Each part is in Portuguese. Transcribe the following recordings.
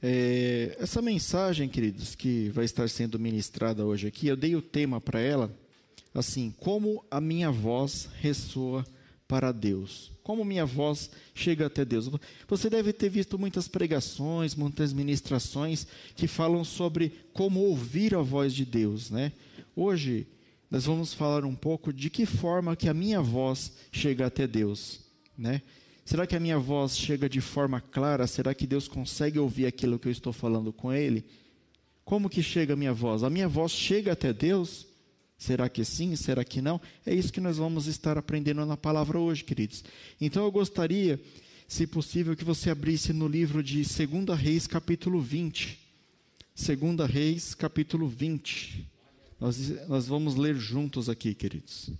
É, essa mensagem, queridos, que vai estar sendo ministrada hoje aqui, eu dei o tema para ela, assim, como a minha voz ressoa para Deus. Como minha voz chega até Deus. Você deve ter visto muitas pregações, muitas ministrações que falam sobre como ouvir a voz de Deus, né? Hoje nós vamos falar um pouco de que forma que a minha voz chega até Deus, né? Será que a minha voz chega de forma clara? Será que Deus consegue ouvir aquilo que eu estou falando com Ele? Como que chega a minha voz? A minha voz chega até Deus? Será que sim? Será que não? É isso que nós vamos estar aprendendo na palavra hoje, queridos. Então eu gostaria, se possível, que você abrisse no livro de 2 Reis, capítulo 20. 2 Reis, capítulo 20. Nós, nós vamos ler juntos aqui, queridos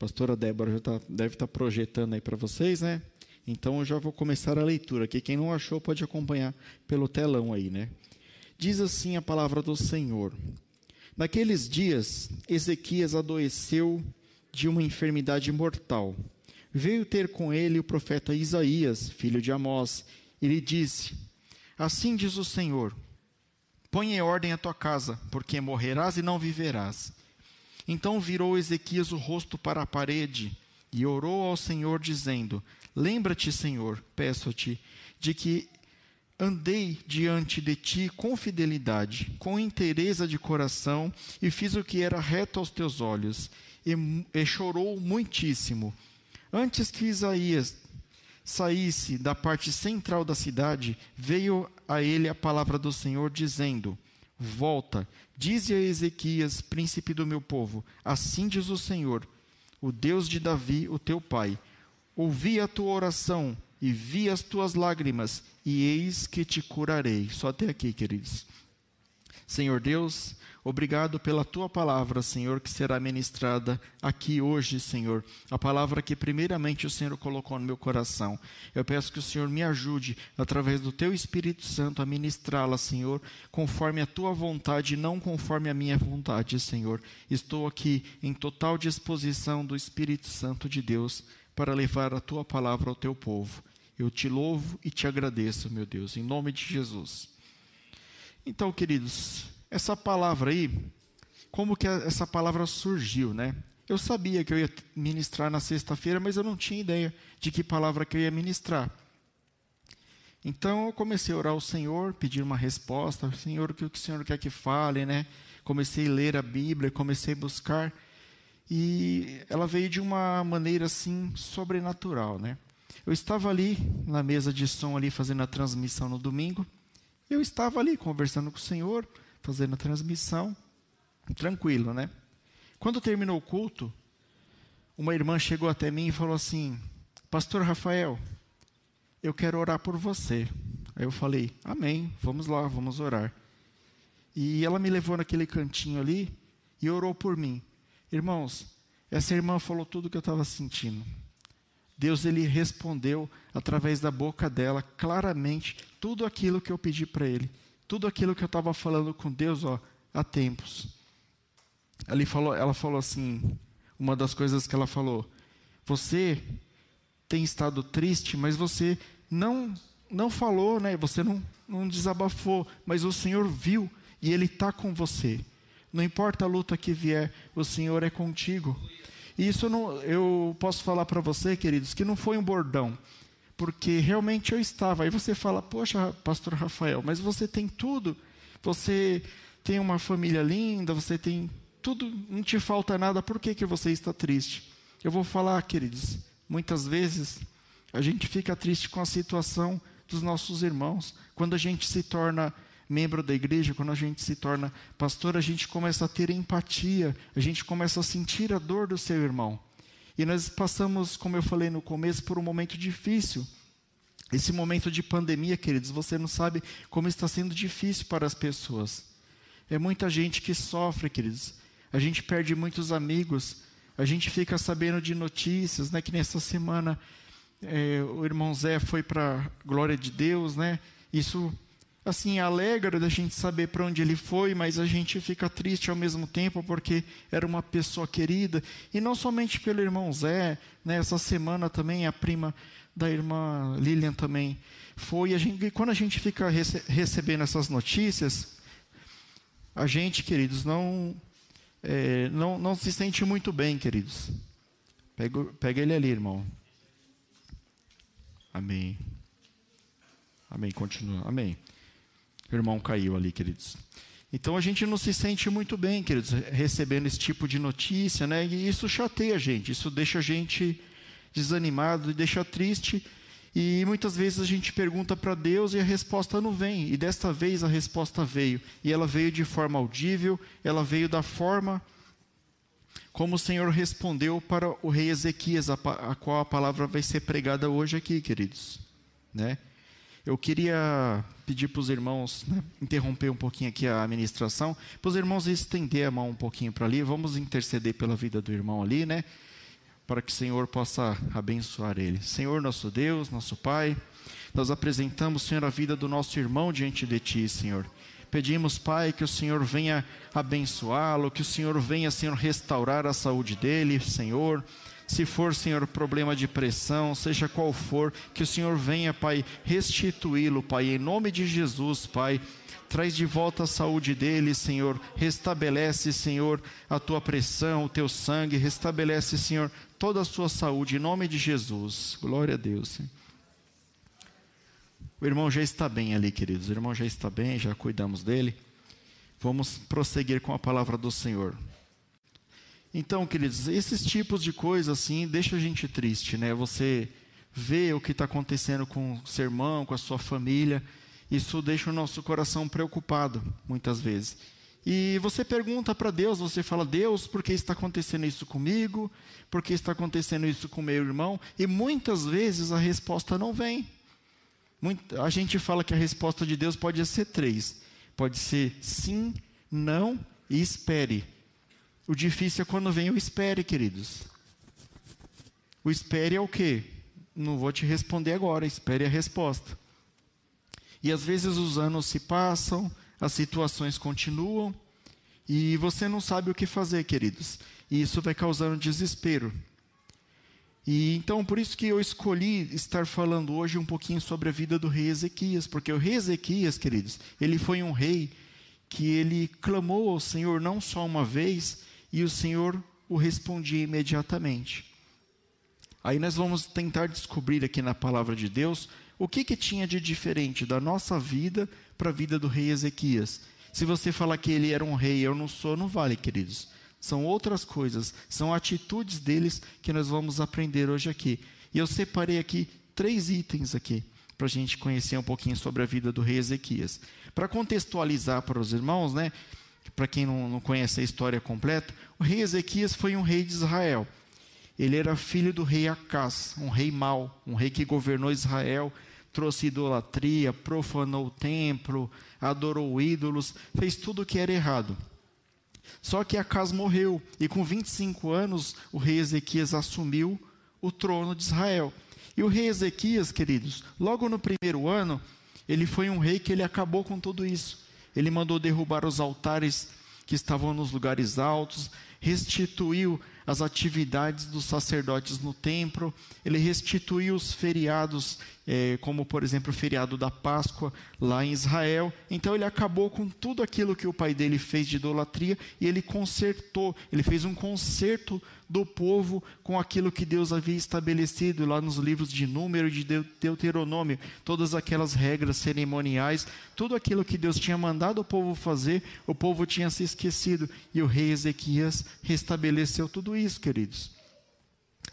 pastora Débora já tá, deve estar tá projetando aí para vocês, né? Então eu já vou começar a leitura aqui. Quem não achou pode acompanhar pelo telão aí, né? Diz assim a palavra do Senhor: Naqueles dias, Ezequias adoeceu de uma enfermidade mortal. Veio ter com ele o profeta Isaías, filho de Amós, e lhe disse: Assim diz o Senhor: Põe em ordem a tua casa, porque morrerás e não viverás. Então virou Ezequias o rosto para a parede e orou ao Senhor, dizendo: Lembra-te, Senhor, peço-te, de que andei diante de ti com fidelidade, com inteireza de coração, e fiz o que era reto aos teus olhos. E, e chorou muitíssimo. Antes que Isaías saísse da parte central da cidade, veio a ele a palavra do Senhor, dizendo: Volta, dize a Ezequias, príncipe do meu povo: Assim diz o Senhor, o Deus de Davi, o teu pai: Ouvi a tua oração e vi as tuas lágrimas, e eis que te curarei. Só até aqui, queridos. Senhor Deus, obrigado pela tua palavra, Senhor, que será ministrada aqui hoje, Senhor. A palavra que primeiramente o Senhor colocou no meu coração. Eu peço que o Senhor me ajude, através do teu Espírito Santo, a ministrá-la, Senhor, conforme a tua vontade e não conforme a minha vontade, Senhor. Estou aqui em total disposição do Espírito Santo de Deus para levar a tua palavra ao teu povo. Eu te louvo e te agradeço, meu Deus, em nome de Jesus. Então, queridos, essa palavra aí, como que essa palavra surgiu, né? Eu sabia que eu ia ministrar na sexta-feira, mas eu não tinha ideia de que palavra que eu ia ministrar. Então eu comecei a orar ao Senhor, pedir uma resposta, Senhor, o que o Senhor quer que fale, né? Comecei a ler a Bíblia, comecei a buscar e ela veio de uma maneira assim sobrenatural, né? Eu estava ali na mesa de som ali fazendo a transmissão no domingo eu estava ali conversando com o Senhor, fazendo a transmissão, tranquilo, né? Quando terminou o culto, uma irmã chegou até mim e falou assim: Pastor Rafael, eu quero orar por você. Aí eu falei: Amém, vamos lá, vamos orar. E ela me levou naquele cantinho ali e orou por mim. Irmãos, essa irmã falou tudo o que eu estava sentindo. Deus ele respondeu através da boca dela claramente tudo aquilo que eu pedi para ele, tudo aquilo que eu estava falando com Deus ó, há tempos. Ela falou, ela falou assim, uma das coisas que ela falou: você tem estado triste, mas você não não falou, né? Você não, não desabafou, mas o Senhor viu e Ele está com você. Não importa a luta que vier, o Senhor é contigo. E isso não, eu posso falar para você, queridos, que não foi um bordão, porque realmente eu estava. Aí você fala, poxa, Pastor Rafael, mas você tem tudo, você tem uma família linda, você tem tudo, não te falta nada, por que, que você está triste? Eu vou falar, queridos, muitas vezes a gente fica triste com a situação dos nossos irmãos, quando a gente se torna membro da igreja, quando a gente se torna pastor, a gente começa a ter empatia, a gente começa a sentir a dor do seu irmão. E nós passamos, como eu falei no começo, por um momento difícil. Esse momento de pandemia, queridos, você não sabe como está sendo difícil para as pessoas. É muita gente que sofre, queridos. A gente perde muitos amigos. A gente fica sabendo de notícias, né? Que nessa semana é, o irmão Zé foi para a glória de Deus, né? Isso assim alegra da gente saber para onde ele foi, mas a gente fica triste ao mesmo tempo porque era uma pessoa querida e não somente pelo irmão Zé, né? Essa semana também a prima da irmã Lilian também foi. A gente, e quando a gente fica rece recebendo essas notícias, a gente, queridos, não é, não, não se sente muito bem, queridos. Pega, pega ele ali, irmão. Amém. Amém. Continua. Amém. Irmão caiu ali, queridos. Então a gente não se sente muito bem, queridos, recebendo esse tipo de notícia, né? E isso chateia a gente, isso deixa a gente desanimado, deixa triste. E muitas vezes a gente pergunta para Deus e a resposta não vem. E desta vez a resposta veio. E ela veio de forma audível, ela veio da forma como o Senhor respondeu para o rei Ezequias, a, a qual a palavra vai ser pregada hoje aqui, queridos. Né? Eu queria pedir para os irmãos né, interromper um pouquinho aqui a administração, para os irmãos estender a mão um pouquinho para ali. Vamos interceder pela vida do irmão ali, né? Para que o Senhor possa abençoar ele. Senhor, nosso Deus, nosso Pai, nós apresentamos, Senhor, a vida do nosso irmão diante de Ti, Senhor. Pedimos, Pai, que o Senhor venha abençoá-lo, que o Senhor venha, Senhor, restaurar a saúde dele, Senhor. Se for, Senhor, problema de pressão, seja qual for, que o Senhor venha, Pai, restituí-lo, Pai, em nome de Jesus, Pai. Traz de volta a saúde dele, Senhor. Restabelece, Senhor, a tua pressão, o teu sangue. Restabelece, Senhor, toda a sua saúde, em nome de Jesus. Glória a Deus. O irmão já está bem ali, queridos. O irmão já está bem, já cuidamos dele. Vamos prosseguir com a palavra do Senhor. Então, queridos, esses tipos de coisas assim deixa a gente triste, né? Você vê o que está acontecendo com o seu irmão, com a sua família, isso deixa o nosso coração preocupado, muitas vezes. E você pergunta para Deus, você fala, Deus, por que está acontecendo isso comigo? Por que está acontecendo isso com meu irmão? E muitas vezes a resposta não vem. A gente fala que a resposta de Deus pode ser três: pode ser sim, não e espere. O difícil é quando vem o espere, queridos. O espere é o quê? Não vou te responder agora, espere a resposta. E às vezes os anos se passam, as situações continuam, e você não sabe o que fazer, queridos. E isso vai causando desespero. E então por isso que eu escolhi estar falando hoje um pouquinho sobre a vida do rei Ezequias, porque o rei Ezequias, queridos, ele foi um rei que ele clamou ao Senhor não só uma vez e o Senhor o respondia imediatamente. Aí nós vamos tentar descobrir aqui na palavra de Deus o que, que tinha de diferente da nossa vida para a vida do rei Ezequias. Se você falar que ele era um rei, eu não sou, não vale, queridos. São outras coisas, são atitudes deles que nós vamos aprender hoje aqui. E eu separei aqui três itens aqui para a gente conhecer um pouquinho sobre a vida do rei Ezequias. Para contextualizar para os irmãos, né? Para quem não, não conhece a história completa, o rei Ezequias foi um rei de Israel. Ele era filho do rei Acás, um rei mau, um rei que governou Israel, trouxe idolatria, profanou o templo, adorou ídolos, fez tudo o que era errado. Só que Acas morreu, e com 25 anos o rei Ezequias assumiu o trono de Israel. E o rei Ezequias, queridos, logo no primeiro ano, ele foi um rei que ele acabou com tudo isso. Ele mandou derrubar os altares que estavam nos lugares altos, restituiu as atividades dos sacerdotes no templo, ele restituiu os feriados, é, como por exemplo o feriado da Páscoa lá em Israel. Então ele acabou com tudo aquilo que o pai dele fez de idolatria e ele consertou, ele fez um conserto do povo com aquilo que Deus havia estabelecido lá nos livros de Número e de Deuteronômio, todas aquelas regras cerimoniais, tudo aquilo que Deus tinha mandado o povo fazer, o povo tinha se esquecido e o rei Ezequias restabeleceu tudo isso, queridos.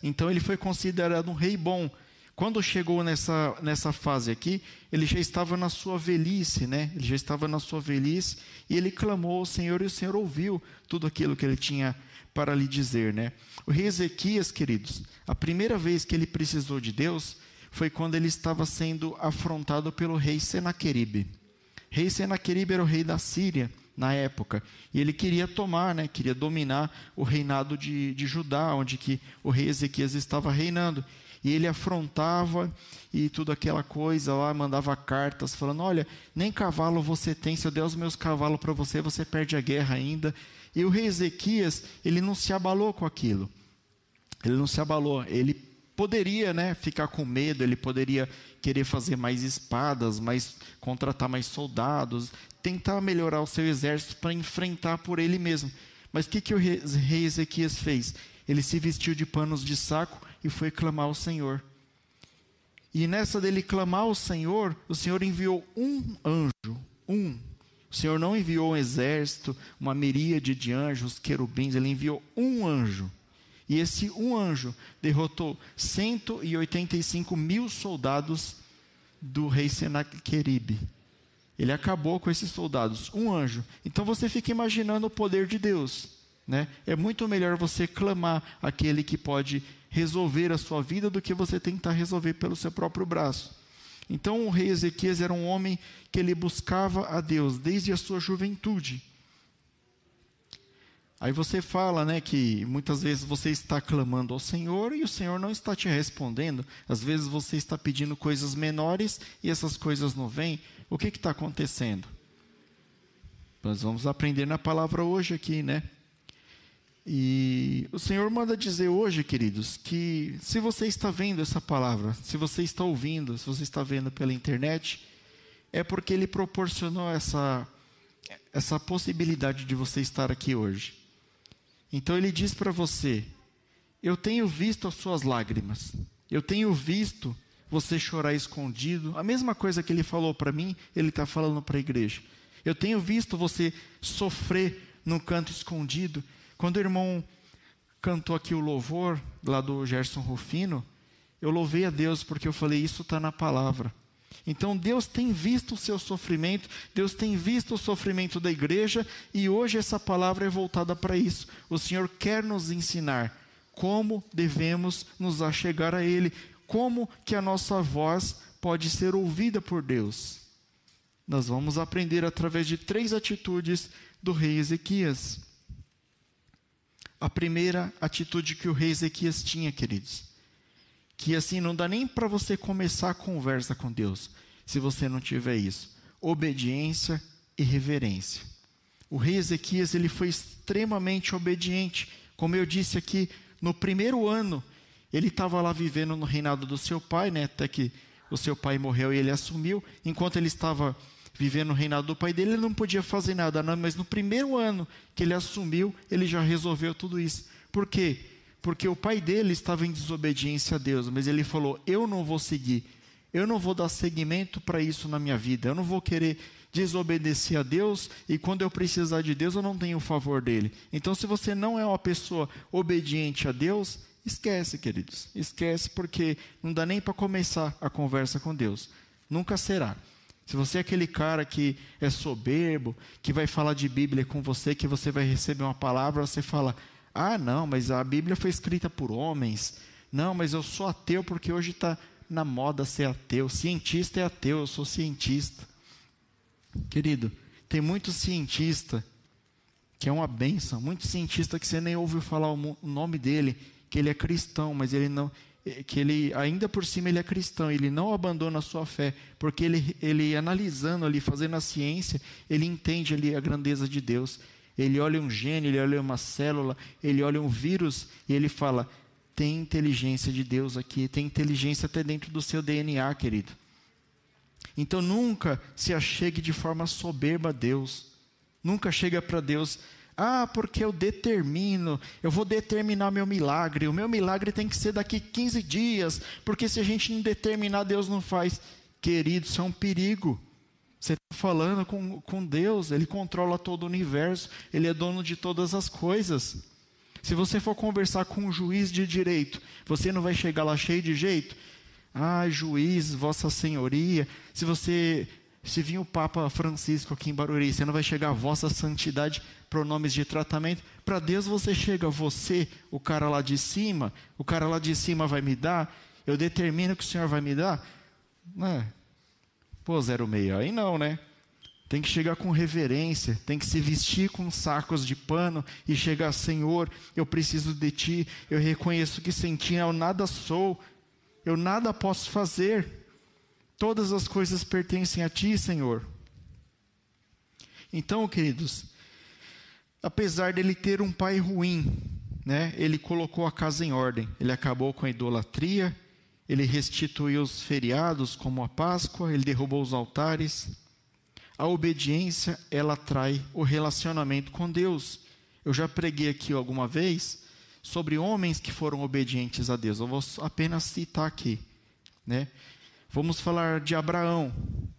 Então ele foi considerado um rei bom. Quando chegou nessa, nessa fase aqui, ele já estava na sua velhice, né? Ele já estava na sua velhice e ele clamou ao Senhor e o Senhor ouviu tudo aquilo que ele tinha para lhe dizer, né? O rei Ezequias, queridos, a primeira vez que ele precisou de Deus foi quando ele estava sendo afrontado pelo rei Senaqueribe. Rei Senaqueribe era o rei da Síria na época e ele queria tomar, né? Queria dominar o reinado de, de Judá, onde que o rei Ezequias estava reinando. E ele afrontava e tudo aquela coisa lá, mandava cartas falando: Olha, nem cavalo você tem, se eu der os meus cavalos para você, você perde a guerra ainda. E o rei Ezequias, ele não se abalou com aquilo. Ele não se abalou. Ele poderia né, ficar com medo, ele poderia querer fazer mais espadas, mais, contratar mais soldados, tentar melhorar o seu exército para enfrentar por ele mesmo. Mas o que, que o rei Ezequias fez? Ele se vestiu de panos de saco e foi clamar ao Senhor. E nessa dele clamar ao Senhor, o Senhor enviou um anjo, um. O Senhor não enviou um exército, uma miríade de anjos, querubins, ele enviou um anjo. E esse um anjo derrotou 185 mil soldados do rei Senaqueribe. Ele acabou com esses soldados, um anjo. Então você fica imaginando o poder de Deus. Né? É muito melhor você clamar aquele que pode resolver a sua vida do que você tentar resolver pelo seu próprio braço. Então o rei Ezequias era um homem que ele buscava a Deus desde a sua juventude. Aí você fala, né, que muitas vezes você está clamando ao Senhor e o Senhor não está te respondendo. Às vezes você está pedindo coisas menores e essas coisas não vêm. O que está acontecendo? Nós vamos aprender na palavra hoje aqui, né? E o Senhor manda dizer hoje, queridos, que se você está vendo essa palavra, se você está ouvindo, se você está vendo pela internet, é porque Ele proporcionou essa, essa possibilidade de você estar aqui hoje. Então ele diz para você: Eu tenho visto as suas lágrimas, eu tenho visto você chorar escondido. A mesma coisa que ele falou para mim, ele está falando para a igreja. Eu tenho visto você sofrer num canto escondido. Quando o irmão cantou aqui o louvor, lá do Gerson Rufino, eu louvei a Deus porque eu falei: Isso está na palavra. Então Deus tem visto o seu sofrimento, Deus tem visto o sofrimento da igreja e hoje essa palavra é voltada para isso. O Senhor quer nos ensinar como devemos nos achegar a Ele, como que a nossa voz pode ser ouvida por Deus. Nós vamos aprender através de três atitudes do rei Ezequias. A primeira atitude que o rei Ezequias tinha, queridos, que assim não dá nem para você começar a conversa com Deus, se você não tiver isso. Obediência e reverência. O rei Ezequias ele foi extremamente obediente. Como eu disse aqui, no primeiro ano, ele estava lá vivendo no reinado do seu pai, né, até que o seu pai morreu e ele assumiu. Enquanto ele estava vivendo no reinado do pai dele, ele não podia fazer nada, não, mas no primeiro ano que ele assumiu, ele já resolveu tudo isso. Por quê? porque o pai dele estava em desobediência a Deus, mas ele falou: Eu não vou seguir, eu não vou dar seguimento para isso na minha vida, eu não vou querer desobedecer a Deus e quando eu precisar de Deus eu não tenho o favor dele. Então, se você não é uma pessoa obediente a Deus, esquece, queridos, esquece porque não dá nem para começar a conversa com Deus, nunca será. Se você é aquele cara que é soberbo, que vai falar de Bíblia com você, que você vai receber uma palavra, você fala, ah, não, mas a Bíblia foi escrita por homens. Não, mas eu sou ateu porque hoje está na moda ser ateu. Cientista é ateu, eu sou cientista. Querido, tem muito cientista que é uma benção, muito cientista que você nem ouviu falar o nome dele, que ele é cristão, mas ele não, que ele ainda por cima ele é cristão, ele não abandona a sua fé, porque ele, ele analisando ali, fazendo a ciência, ele entende ali a grandeza de Deus. Ele olha um gene, ele olha uma célula, ele olha um vírus e ele fala: tem inteligência de Deus aqui, tem inteligência até dentro do seu DNA, querido. Então nunca se achegue de forma soberba a Deus. Nunca chega para Deus, ah, porque eu determino, eu vou determinar meu milagre. O meu milagre tem que ser daqui 15 dias, porque se a gente não determinar, Deus não faz. Querido, isso é um perigo. Você está falando com, com Deus, Ele controla todo o universo, Ele é dono de todas as coisas. Se você for conversar com um juiz de direito, você não vai chegar lá cheio de jeito? Ah, juiz, Vossa Senhoria. Se você se vir o Papa Francisco aqui em Barueri, você não vai chegar Vossa Santidade, pronomes de tratamento. Para Deus você chega, você, o cara lá de cima, o cara lá de cima vai me dar, eu determino que o Senhor vai me dar. Não é? Pô, 06, aí não, né? Tem que chegar com reverência, tem que se vestir com sacos de pano e chegar, Senhor, eu preciso de ti, eu reconheço que sem ti eu nada sou. eu nada posso fazer. Todas as coisas pertencem a ti, Senhor. Então, queridos, apesar dele ter um pai ruim, né, ele colocou a casa em ordem. Ele acabou com a idolatria, ele restituiu os feriados, como a Páscoa, ele derrubou os altares. A obediência, ela atrai o relacionamento com Deus. Eu já preguei aqui alguma vez sobre homens que foram obedientes a Deus. Eu vou apenas citar aqui, né? Vamos falar de Abraão,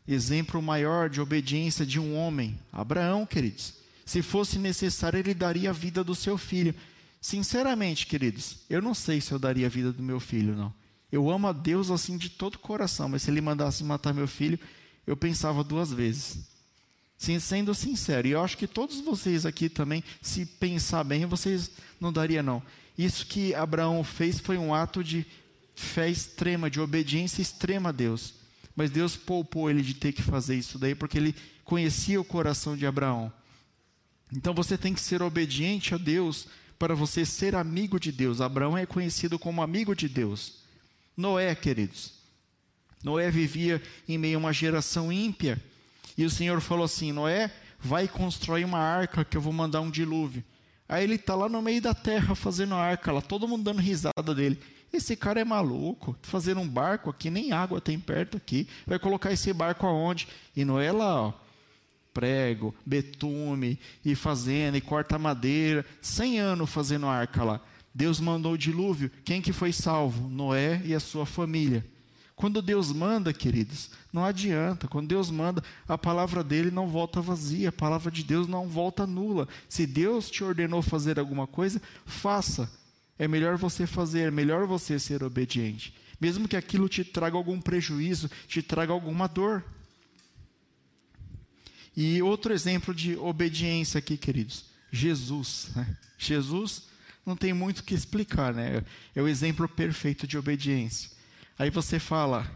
exemplo maior de obediência de um homem. Abraão, queridos, se fosse necessário, ele daria a vida do seu filho. Sinceramente, queridos, eu não sei se eu daria a vida do meu filho, não. Eu amo a Deus assim de todo o coração, mas se ele mandasse matar meu filho, eu pensava duas vezes. Sim, sendo sincero, e eu acho que todos vocês aqui também, se pensar bem, vocês não daria não. Isso que Abraão fez foi um ato de fé extrema, de obediência extrema a Deus. Mas Deus poupou ele de ter que fazer isso daí, porque ele conhecia o coração de Abraão. Então você tem que ser obediente a Deus para você ser amigo de Deus. Abraão é conhecido como amigo de Deus. Noé, queridos. Noé vivia em meio a uma geração ímpia. E o Senhor falou assim: Noé, vai construir uma arca que eu vou mandar um dilúvio. Aí ele está lá no meio da terra fazendo a arca, lá, todo mundo dando risada dele. Esse cara é maluco, fazendo um barco aqui, nem água tem perto aqui. Vai colocar esse barco aonde? E Noé lá, ó, prego, betume, e fazendo, e corta madeira, cem anos fazendo arca lá. Deus mandou o dilúvio, quem que foi salvo? Noé e a sua família. Quando Deus manda, queridos, não adianta. Quando Deus manda, a palavra dele não volta vazia, a palavra de Deus não volta nula. Se Deus te ordenou fazer alguma coisa, faça. É melhor você fazer, é melhor você ser obediente. Mesmo que aquilo te traga algum prejuízo, te traga alguma dor. E outro exemplo de obediência aqui, queridos, Jesus. Né? Jesus não tem muito o que explicar, né? É o exemplo perfeito de obediência. Aí você fala,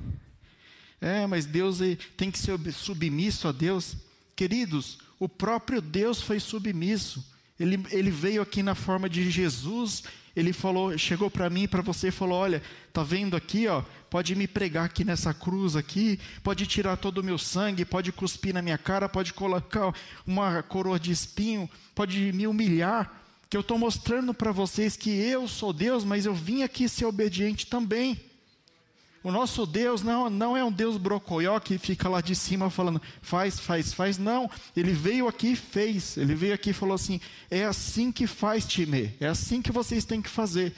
é, mas Deus tem que ser submisso a Deus. Queridos, o próprio Deus foi submisso. Ele, ele veio aqui na forma de Jesus. Ele falou, chegou para mim, para você e falou: Olha, tá vendo aqui, ó? Pode me pregar aqui nessa cruz aqui, pode tirar todo o meu sangue, pode cuspir na minha cara, pode colocar uma coroa de espinho, pode me humilhar. Que eu estou mostrando para vocês que eu sou Deus, mas eu vim aqui ser obediente também. O nosso Deus não, não é um Deus brocoió que fica lá de cima falando, faz, faz, faz. Não, ele veio aqui e fez. Ele veio aqui e falou assim: é assim que faz, time, é assim que vocês têm que fazer.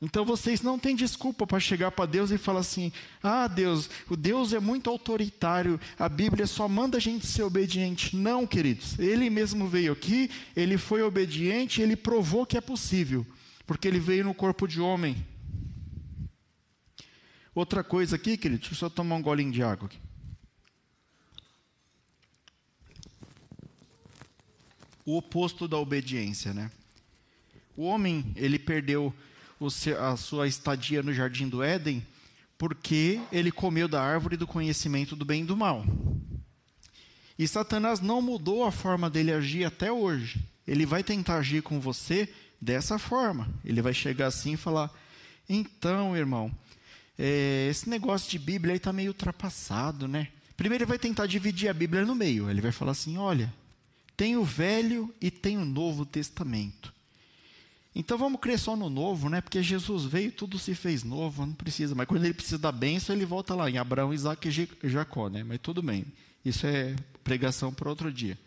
Então vocês não têm desculpa para chegar para Deus e falar assim: ah, Deus, o Deus é muito autoritário, a Bíblia só manda a gente ser obediente. Não, queridos, ele mesmo veio aqui, ele foi obediente, ele provou que é possível, porque ele veio no corpo de homem. Outra coisa aqui, querido, deixa eu só tomar um golinho de água aqui. O oposto da obediência, né? O homem, ele perdeu a sua estadia no jardim do Éden porque ele comeu da árvore do conhecimento do bem e do mal. E Satanás não mudou a forma dele agir até hoje. Ele vai tentar agir com você dessa forma. Ele vai chegar assim e falar: Então, irmão, é, esse negócio de Bíblia aí está meio ultrapassado, né? Primeiro ele vai tentar dividir a Bíblia no meio. Ele vai falar assim: olha, tem o Velho e tem o Novo Testamento. Então vamos crer só no novo, né? Porque Jesus veio, tudo se fez novo, não precisa. Mas quando ele precisa da bênção, ele volta lá em Abraão, Isaac e Jacó, né? Mas tudo bem. Isso é pregação para outro dia.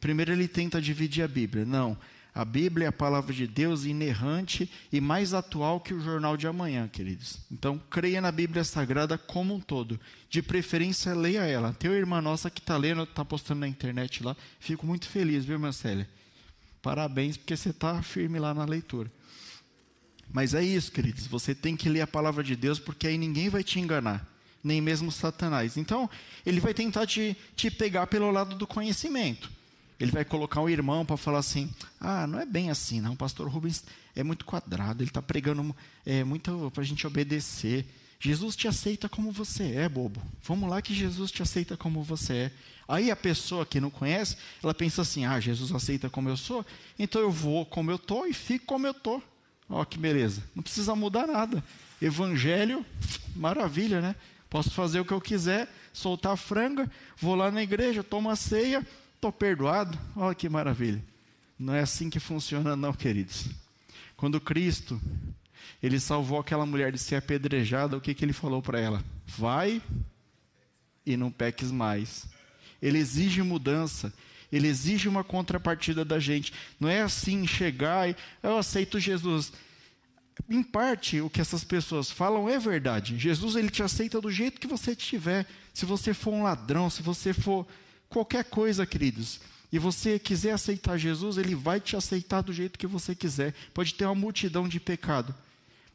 Primeiro ele tenta dividir a Bíblia. Não. A Bíblia é a palavra de Deus inerrante e mais atual que o jornal de amanhã, queridos. Então, creia na Bíblia Sagrada como um todo. De preferência, leia ela. Tem uma irmã nossa que está lendo, está postando na internet lá. Fico muito feliz, viu, Marcele? Parabéns, porque você está firme lá na leitura. Mas é isso, queridos. Você tem que ler a palavra de Deus, porque aí ninguém vai te enganar, nem mesmo Satanás. Então, ele vai tentar te, te pegar pelo lado do conhecimento. Ele vai colocar um irmão para falar assim: ah, não é bem assim, não. O pastor Rubens é muito quadrado, ele está pregando é, muito para a gente obedecer. Jesus te aceita como você é, bobo. Vamos lá que Jesus te aceita como você é. Aí a pessoa que não conhece, ela pensa assim: ah, Jesus aceita como eu sou, então eu vou como eu estou e fico como eu estou. Ó, que beleza. Não precisa mudar nada. Evangelho, maravilha, né? Posso fazer o que eu quiser, soltar a franga, vou lá na igreja, tomo a ceia, estou perdoado. Olha que maravilha. Não é assim que funciona, não, queridos. Quando Cristo, ele salvou aquela mulher de ser apedrejada, o que, que ele falou para ela? Vai e não peques mais. Ele exige mudança. Ele exige uma contrapartida da gente. Não é assim chegar e eu aceito Jesus. Em parte, o que essas pessoas falam é verdade. Jesus ele te aceita do jeito que você estiver. Se você for um ladrão, se você for qualquer coisa, queridos, e você quiser aceitar Jesus, ele vai te aceitar do jeito que você quiser. Pode ter uma multidão de pecado,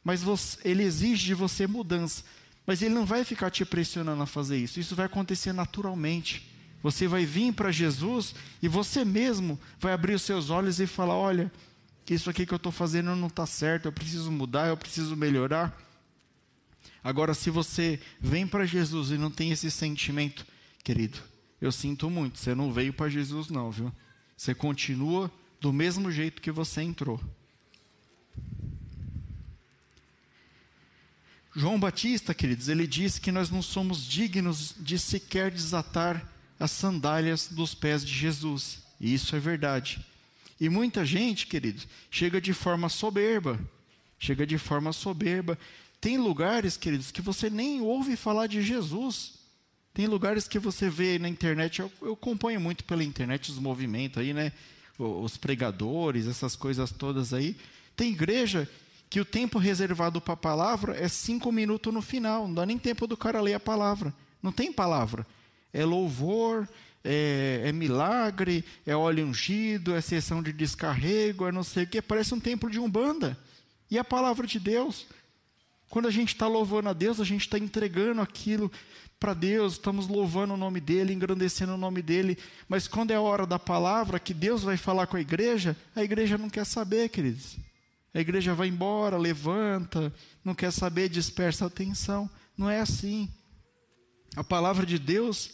mas você, ele exige de você mudança. Mas ele não vai ficar te pressionando a fazer isso. Isso vai acontecer naturalmente. Você vai vir para Jesus e você mesmo vai abrir os seus olhos e falar: olha, isso aqui que eu estou fazendo não está certo, eu preciso mudar, eu preciso melhorar. Agora, se você vem para Jesus e não tem esse sentimento, querido, eu sinto muito, você não veio para Jesus, não, viu? Você continua do mesmo jeito que você entrou. João Batista, queridos, ele disse que nós não somos dignos de sequer desatar as sandálias dos pés de Jesus. E isso é verdade. E muita gente, queridos, chega de forma soberba. Chega de forma soberba. Tem lugares, queridos, que você nem ouve falar de Jesus. Tem lugares que você vê na internet, eu, eu acompanho muito pela internet os movimentos aí, né? Os pregadores, essas coisas todas aí. Tem igreja que o tempo reservado para a palavra é cinco minutos no final, não dá nem tempo do cara ler a palavra. Não tem palavra é louvor, é, é, milagre, é óleo ungido, é sessão de descarrego, é não sei o que, parece um templo de umbanda. E a palavra de Deus, quando a gente está louvando a Deus, a gente está entregando aquilo para Deus, estamos louvando o nome dEle, engrandecendo o nome dEle, mas quando é a hora da palavra, que Deus vai falar com a igreja, a igreja não quer saber, queridos. A igreja vai embora, levanta, não quer saber, dispersa a atenção. Não é assim. A palavra de Deus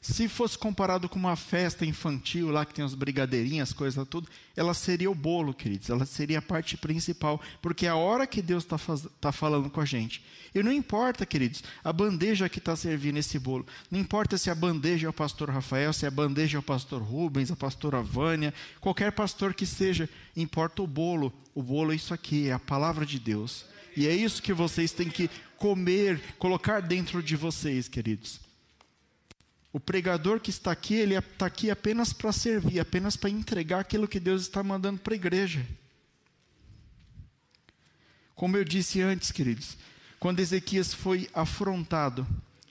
se fosse comparado com uma festa infantil lá que tem as brigadeirinhas, coisa tudo, ela seria o bolo, queridos. Ela seria a parte principal, porque é a hora que Deus está tá falando com a gente. E não importa, queridos, a bandeja que está servindo esse bolo. Não importa se a bandeja é o pastor Rafael, se a bandeja é o pastor Rubens, a pastora Vânia, qualquer pastor que seja, importa o bolo. O bolo é isso aqui, é a palavra de Deus. E é isso que vocês têm que comer, colocar dentro de vocês, queridos. O pregador que está aqui, ele está aqui apenas para servir, apenas para entregar aquilo que Deus está mandando para a igreja. Como eu disse antes, queridos, quando Ezequias foi afrontado,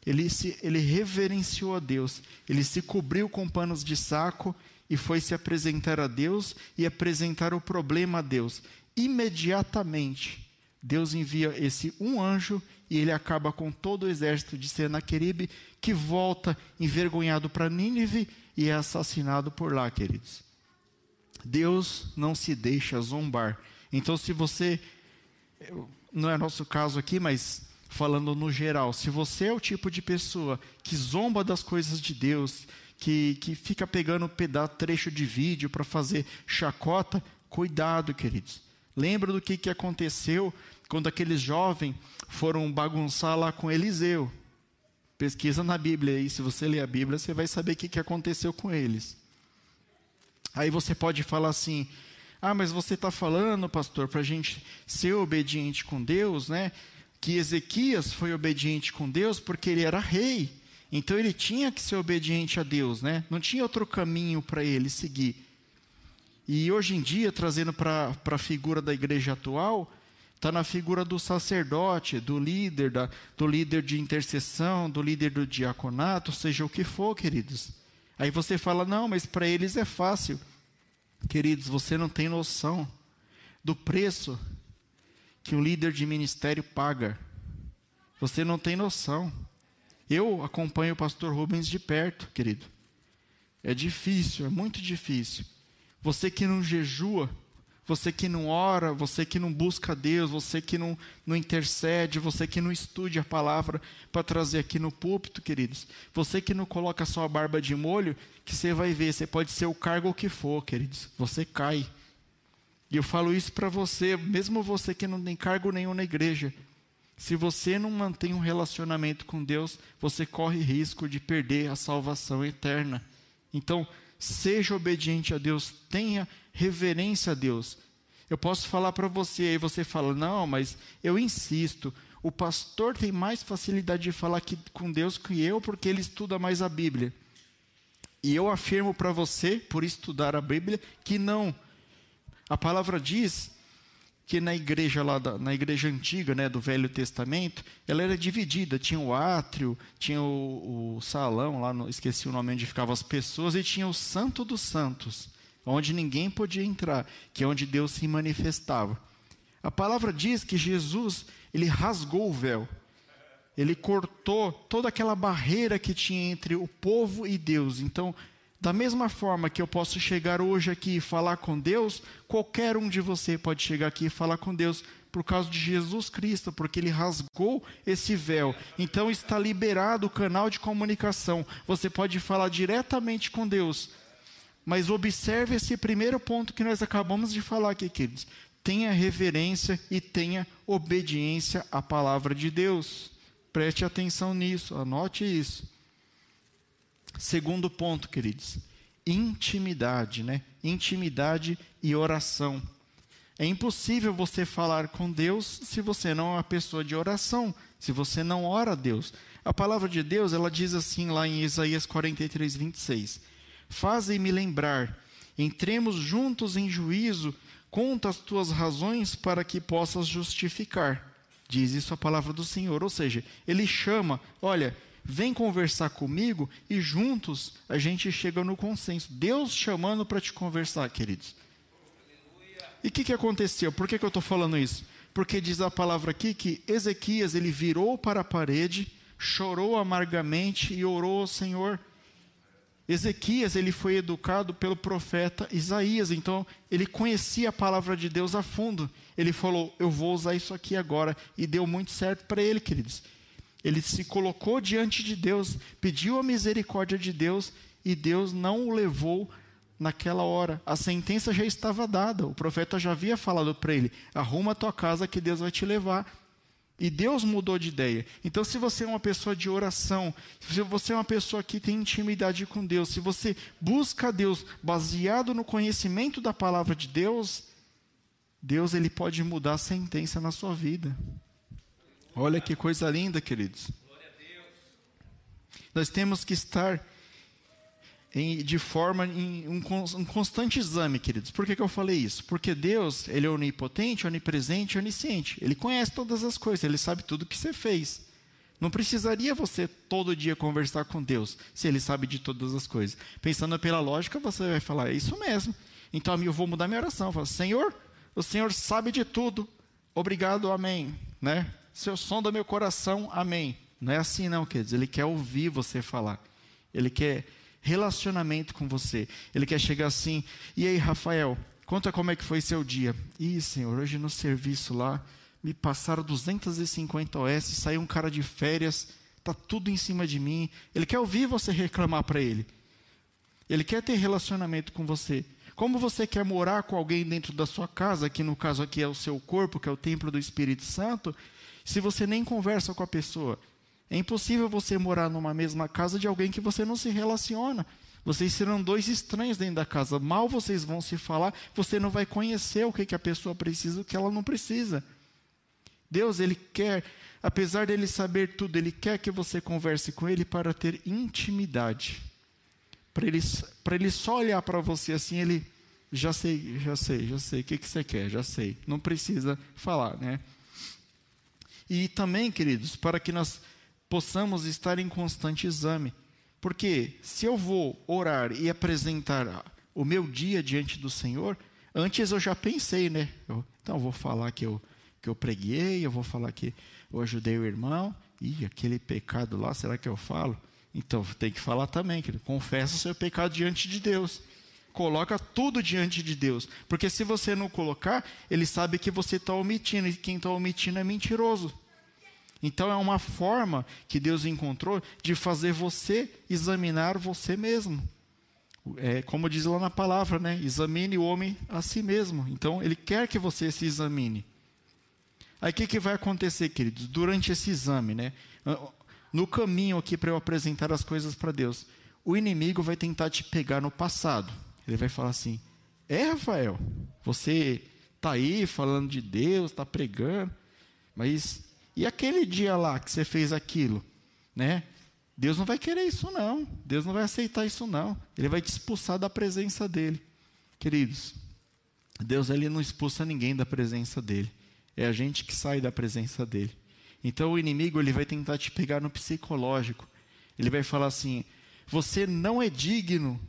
ele, se, ele reverenciou a Deus, ele se cobriu com panos de saco e foi se apresentar a Deus e apresentar o problema a Deus. Imediatamente, Deus envia esse um anjo e ele acaba com todo o exército de Senaqueribe, que volta envergonhado para Nínive e é assassinado por lá, queridos. Deus não se deixa zombar. Então, se você, não é nosso caso aqui, mas falando no geral, se você é o tipo de pessoa que zomba das coisas de Deus, que, que fica pegando pedaço, trecho de vídeo para fazer chacota, cuidado, queridos. Lembra do que, que aconteceu quando aqueles jovens foram bagunçar lá com Eliseu. Pesquisa na Bíblia aí, se você ler a Bíblia, você vai saber o que, que aconteceu com eles. Aí você pode falar assim: ah, mas você está falando, pastor, para a gente ser obediente com Deus, né? Que Ezequias foi obediente com Deus porque ele era rei. Então ele tinha que ser obediente a Deus, né? Não tinha outro caminho para ele seguir. E hoje em dia, trazendo para a figura da igreja atual, Está na figura do sacerdote, do líder, da, do líder de intercessão, do líder do diaconato, seja o que for, queridos. Aí você fala, não, mas para eles é fácil. Queridos, você não tem noção do preço que o líder de ministério paga. Você não tem noção. Eu acompanho o pastor Rubens de perto, querido. É difícil, é muito difícil. Você que não jejua, você que não ora, você que não busca Deus, você que não, não intercede, você que não estude a palavra para trazer aqui no púlpito, queridos. Você que não coloca sua barba de molho, que você vai ver, você pode ser o cargo que for, queridos. Você cai. E eu falo isso para você, mesmo você que não tem cargo nenhum na igreja. Se você não mantém um relacionamento com Deus, você corre risco de perder a salvação eterna. Então, seja obediente a Deus, tenha reverência a Deus. Eu posso falar para você, aí você fala, não, mas eu insisto, o pastor tem mais facilidade de falar que, com Deus que eu, porque ele estuda mais a Bíblia. E eu afirmo para você, por estudar a Bíblia, que não. A palavra diz que na igreja lá da, na igreja antiga, né, do Velho Testamento, ela era dividida, tinha o átrio, tinha o, o salão lá, no, esqueci o nome onde ficavam as pessoas e tinha o Santo dos Santos, onde ninguém podia entrar, que é onde Deus se manifestava. A palavra diz que Jesus, ele rasgou o véu. Ele cortou toda aquela barreira que tinha entre o povo e Deus. Então, da mesma forma que eu posso chegar hoje aqui e falar com Deus, qualquer um de você pode chegar aqui e falar com Deus por causa de Jesus Cristo, porque ele rasgou esse véu. Então está liberado o canal de comunicação. Você pode falar diretamente com Deus. Mas observe esse primeiro ponto que nós acabamos de falar aqui, queridos. Tenha reverência e tenha obediência à palavra de Deus. Preste atenção nisso, anote isso. Segundo ponto, queridos, intimidade, né? Intimidade e oração. É impossível você falar com Deus se você não é uma pessoa de oração, se você não ora a Deus. A palavra de Deus, ela diz assim lá em Isaías 43, 26: Fazem-me lembrar, entremos juntos em juízo, conta as tuas razões para que possas justificar. Diz isso a palavra do Senhor. Ou seja, ele chama, olha, vem conversar comigo e juntos a gente chega no consenso. Deus chamando para te conversar, queridos. E o que, que aconteceu? Por que, que eu estou falando isso? Porque diz a palavra aqui que Ezequias ele virou para a parede, chorou amargamente e orou ao Senhor. Ezequias ele foi educado pelo profeta Isaías, então ele conhecia a palavra de Deus a fundo. Ele falou: "Eu vou usar isso aqui agora" e deu muito certo para ele, queridos. Ele se colocou diante de Deus, pediu a misericórdia de Deus e Deus não o levou naquela hora. A sentença já estava dada. O profeta já havia falado para ele: arruma a tua casa que Deus vai te levar. E Deus mudou de ideia. Então, se você é uma pessoa de oração, se você é uma pessoa que tem intimidade com Deus, se você busca Deus baseado no conhecimento da palavra de Deus, Deus ele pode mudar a sentença na sua vida. Olha que coisa linda, queridos. Nós temos que estar em, de forma em um, um, constante exame, queridos. Por que, que eu falei isso? Porque Deus, Ele é onipotente, onipresente, onisciente. Ele conhece todas as coisas, Ele sabe tudo que você fez. Não precisaria você todo dia conversar com Deus, se Ele sabe de todas as coisas. Pensando pela lógica, você vai falar, é isso mesmo. Então eu vou mudar minha oração. Eu falo, Senhor, o Senhor sabe de tudo. Obrigado, amém. Né? Seu som do meu coração, amém. Não é assim não, queridos. Ele quer ouvir você falar. Ele quer relacionamento com você. Ele quer chegar assim, e aí, Rafael, conta como é que foi seu dia. Ih, Senhor, hoje no serviço lá, me passaram 250 OS, saiu um cara de férias, tá tudo em cima de mim. Ele quer ouvir você reclamar para ele. Ele quer ter relacionamento com você. Como você quer morar com alguém dentro da sua casa, que no caso aqui é o seu corpo, que é o templo do Espírito Santo, se você nem conversa com a pessoa. É impossível você morar numa mesma casa de alguém que você não se relaciona. Vocês serão dois estranhos dentro da casa. Mal vocês vão se falar, você não vai conhecer o que, que a pessoa precisa e o que ela não precisa. Deus, Ele quer, apesar dele saber tudo, Ele quer que você converse com Ele para ter intimidade. Para Ele, para ele só olhar para você assim, Ele, já sei, já sei, já sei, o que, que você quer, já sei. Não precisa falar, né? E também, queridos, para que nós possamos estar em constante exame. Porque se eu vou orar e apresentar o meu dia diante do Senhor, antes eu já pensei, né? Eu, então eu vou falar que eu, que eu preguei, eu vou falar que eu ajudei o irmão, e aquele pecado lá, será que eu falo? Então tem que falar também, querido. Confessa o seu pecado diante de Deus. Coloca tudo diante de Deus. Porque se você não colocar, ele sabe que você está omitindo. E quem está omitindo é mentiroso. Então é uma forma que Deus encontrou de fazer você examinar você mesmo. É, como diz lá na palavra, né? Examine o homem a si mesmo. Então, ele quer que você se examine. Aí o que, que vai acontecer, queridos? Durante esse exame, né? No caminho aqui para eu apresentar as coisas para Deus, o inimigo vai tentar te pegar no passado. Ele vai falar assim: É, Rafael, você está aí falando de Deus, está pregando, mas e aquele dia lá que você fez aquilo, né? Deus não vai querer isso não. Deus não vai aceitar isso não. Ele vai te expulsar da presença dele. Queridos, Deus ele não expulsa ninguém da presença dele. É a gente que sai da presença dele. Então o inimigo ele vai tentar te pegar no psicológico. Ele vai falar assim: você não é digno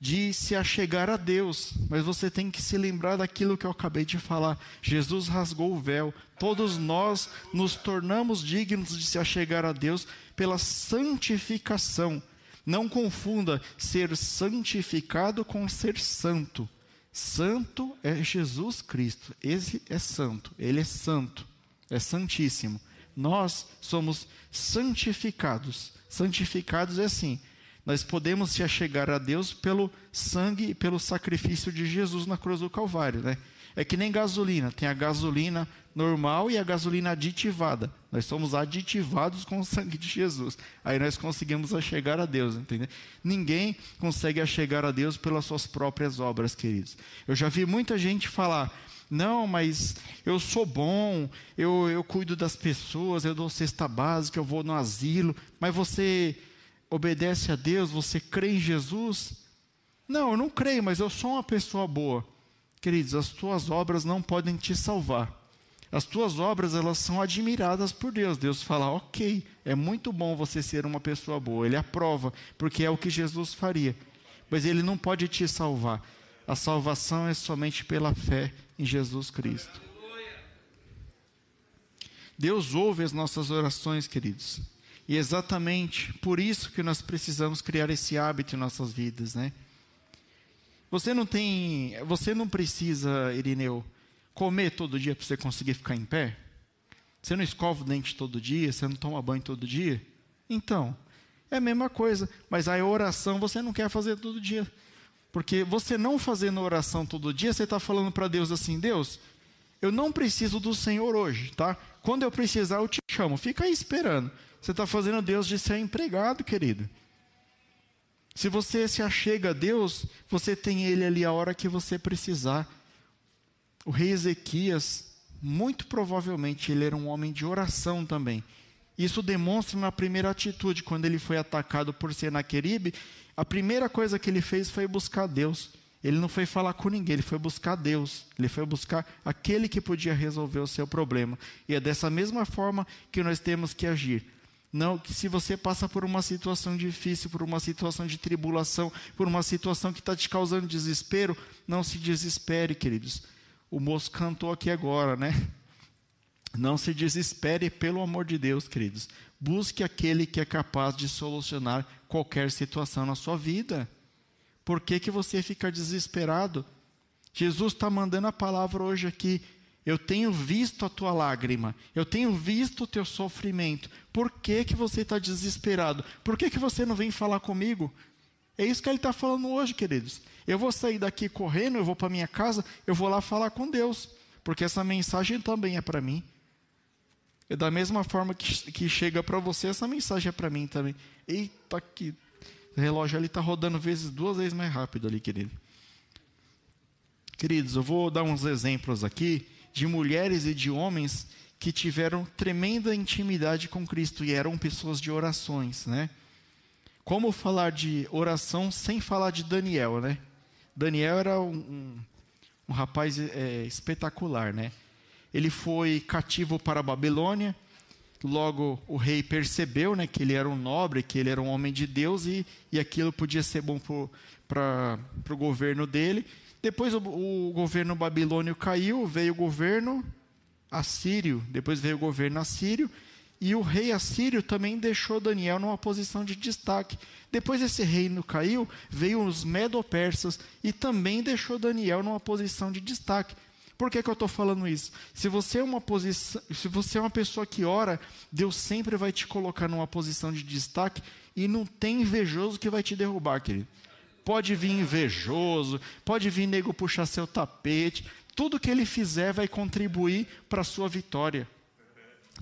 de se achegar a Deus, mas você tem que se lembrar daquilo que eu acabei de falar. Jesus rasgou o véu. Todos nós nos tornamos dignos de se achegar a Deus pela santificação. Não confunda ser santificado com ser santo. Santo é Jesus Cristo. Esse é santo. Ele é santo. É santíssimo. Nós somos santificados. Santificados é assim: nós podemos se achegar a Deus pelo sangue e pelo sacrifício de Jesus na cruz do Calvário, né? É que nem gasolina, tem a gasolina normal e a gasolina aditivada. Nós somos aditivados com o sangue de Jesus. Aí nós conseguimos achegar a Deus, entendeu? Ninguém consegue achegar a Deus pelas suas próprias obras, queridos. Eu já vi muita gente falar: não, mas eu sou bom, eu, eu cuido das pessoas, eu dou cesta básica, eu vou no asilo, mas você obedece a Deus, você crê em Jesus? Não, eu não creio, mas eu sou uma pessoa boa. Queridos, as tuas obras não podem te salvar. As tuas obras, elas são admiradas por Deus. Deus fala, ok, é muito bom você ser uma pessoa boa. Ele aprova, porque é o que Jesus faria. Mas ele não pode te salvar. A salvação é somente pela fé em Jesus Cristo. Deus ouve as nossas orações, queridos. E é exatamente por isso que nós precisamos criar esse hábito em nossas vidas, né? Você não tem, você não precisa, Irineu, comer todo dia para você conseguir ficar em pé? Você não escova o dente todo dia, você não toma banho todo dia? Então, é a mesma coisa, mas a oração você não quer fazer todo dia. Porque você não fazendo oração todo dia, você está falando para Deus assim: Deus, eu não preciso do Senhor hoje, tá? Quando eu precisar, eu te chamo. Fica aí esperando. Você está fazendo Deus de ser empregado, querido. Se você se achega a Deus, você tem Ele ali a hora que você precisar. O rei Ezequias, muito provavelmente, ele era um homem de oração também. Isso demonstra na primeira atitude, quando ele foi atacado por Senaqueribe, a primeira coisa que ele fez foi buscar Deus. Ele não foi falar com ninguém, ele foi buscar Deus. Ele foi buscar aquele que podia resolver o seu problema. E é dessa mesma forma que nós temos que agir. Não, que se você passa por uma situação difícil, por uma situação de tribulação, por uma situação que está te causando desespero, não se desespere, queridos. O moço cantou aqui agora, né? Não se desespere, pelo amor de Deus, queridos. Busque aquele que é capaz de solucionar qualquer situação na sua vida. Por que, que você fica desesperado? Jesus está mandando a palavra hoje aqui. Eu tenho visto a tua lágrima, eu tenho visto o teu sofrimento. Por que, que você está desesperado? Por que, que você não vem falar comigo? É isso que ele está falando hoje, queridos. Eu vou sair daqui correndo, eu vou para minha casa, eu vou lá falar com Deus, porque essa mensagem também é para mim. E da mesma forma que, que chega para você, essa mensagem é para mim também. Eita, que o relógio ali está rodando vezes duas vezes mais rápido ali, querido. Queridos, eu vou dar uns exemplos aqui de mulheres e de homens que tiveram tremenda intimidade com Cristo e eram pessoas de orações, né? Como falar de oração sem falar de Daniel, né? Daniel era um, um, um rapaz é, espetacular, né? Ele foi cativo para a Babilônia, logo o rei percebeu, né, que ele era um nobre, que ele era um homem de Deus e, e aquilo podia ser bom para o governo dele. Depois o, o governo babilônio caiu, veio o governo assírio, depois veio o governo assírio, e o rei assírio também deixou Daniel numa posição de destaque. Depois esse reino caiu, veio os medo-persas e também deixou Daniel numa posição de destaque. Por que, que eu estou falando isso? Se você, é uma posição, se você é uma pessoa que ora, Deus sempre vai te colocar numa posição de destaque e não tem invejoso que vai te derrubar, querido. pode vir invejoso, pode vir nego puxar seu tapete, tudo que ele fizer vai contribuir para a sua vitória.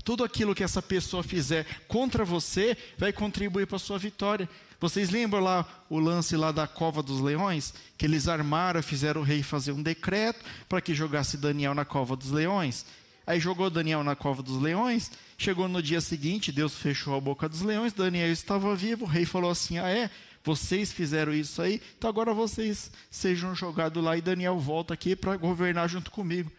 Tudo aquilo que essa pessoa fizer contra você vai contribuir para a sua vitória. Vocês lembram lá o lance lá da cova dos leões? Que eles armaram, fizeram o rei fazer um decreto para que jogasse Daniel na cova dos leões. Aí jogou Daniel na cova dos leões. Chegou no dia seguinte, Deus fechou a boca dos leões. Daniel estava vivo. O rei falou assim: Ah, é? Vocês fizeram isso aí, então agora vocês sejam jogados lá e Daniel volta aqui para governar junto comigo.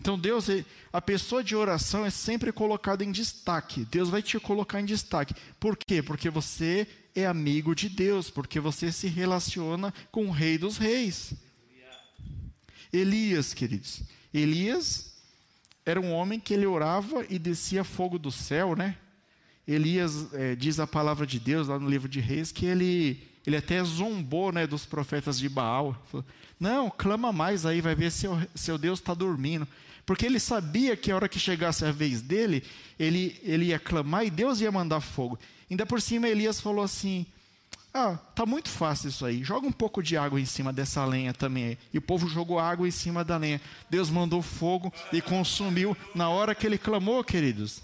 Então Deus, a pessoa de oração é sempre colocada em destaque. Deus vai te colocar em destaque. Por quê? Porque você é amigo de Deus, porque você se relaciona com o Rei dos Reis. Elias, queridos. Elias era um homem que ele orava e descia fogo do céu, né? Elias é, diz a palavra de Deus lá no livro de Reis que ele, ele até zombou né, dos profetas de Baal. Falou, Não, clama mais aí, vai ver se seu, seu Deus está dormindo. Porque ele sabia que a hora que chegasse a vez dele, ele, ele ia clamar e Deus ia mandar fogo. Ainda por cima, Elias falou assim: Ah, tá muito fácil isso aí. Joga um pouco de água em cima dessa lenha também. E o povo jogou água em cima da lenha. Deus mandou fogo e consumiu na hora que ele clamou, queridos.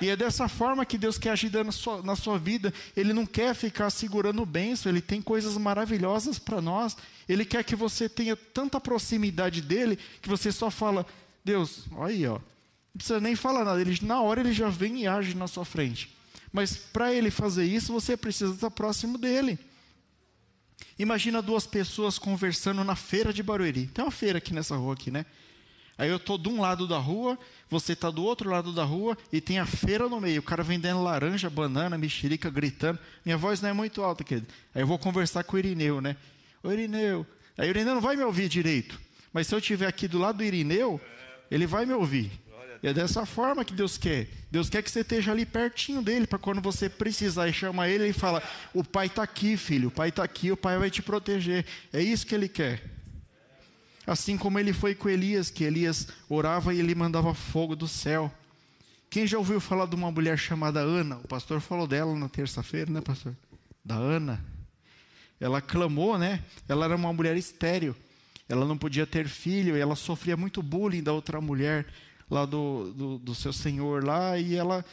E é dessa forma que Deus quer agir na sua, na sua vida. Ele não quer ficar segurando o benção, Ele tem coisas maravilhosas para nós. Ele quer que você tenha tanta proximidade dEle, que você só fala, Deus, olha aí, ó. Não precisa nem falar nada. Ele, na hora ele já vem e age na sua frente. Mas para ele fazer isso, você precisa estar próximo dele. Imagina duas pessoas conversando na feira de Barueri. Tem uma feira aqui nessa rua aqui, né? Aí eu estou de um lado da rua, você está do outro lado da rua e tem a feira no meio. O cara vendendo laranja, banana, mexerica, gritando. Minha voz não é muito alta, querido. Aí eu vou conversar com o Irineu, né? Ô Irineu. Aí o Irineu não vai me ouvir direito. Mas se eu estiver aqui do lado do Irineu, ele vai me ouvir. É dessa forma que Deus quer. Deus quer que você esteja ali pertinho dele, para quando você precisar e chama ele, ele fala: O pai está aqui, filho, o pai está aqui, o pai vai te proteger. É isso que ele quer. Assim como ele foi com Elias, que Elias orava e ele mandava fogo do céu. Quem já ouviu falar de uma mulher chamada Ana? O pastor falou dela na terça-feira, né, pastor? Da Ana. Ela clamou, né? Ela era uma mulher estéril. Ela não podia ter filho e ela sofria muito bullying da outra mulher lá do, do, do seu senhor lá e ela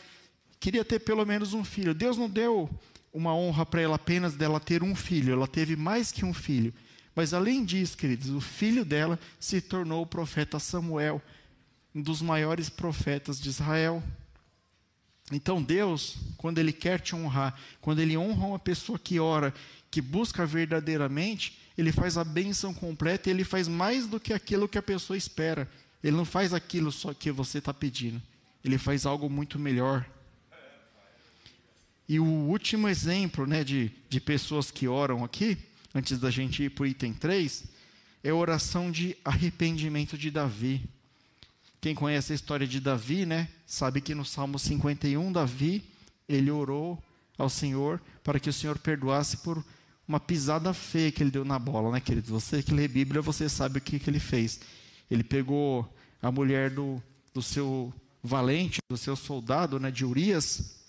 queria ter pelo menos um filho. Deus não deu uma honra para ela apenas dela ter um filho, ela teve mais que um filho. Mas além disso, queridos, o filho dela se tornou o profeta Samuel, um dos maiores profetas de Israel. Então Deus, quando Ele quer te honrar, quando Ele honra uma pessoa que ora, que busca verdadeiramente, Ele faz a bênção completa e Ele faz mais do que aquilo que a pessoa espera. Ele não faz aquilo só que você está pedindo, Ele faz algo muito melhor. E o último exemplo né, de, de pessoas que oram aqui antes da gente ir para o item 3, é a oração de arrependimento de Davi. Quem conhece a história de Davi, né, sabe que no Salmo 51, Davi, ele orou ao Senhor para que o Senhor perdoasse por uma pisada feia que ele deu na bola, né, querido? Você que lê Bíblia, você sabe o que, que ele fez. Ele pegou a mulher do, do seu valente, do seu soldado, né, de Urias,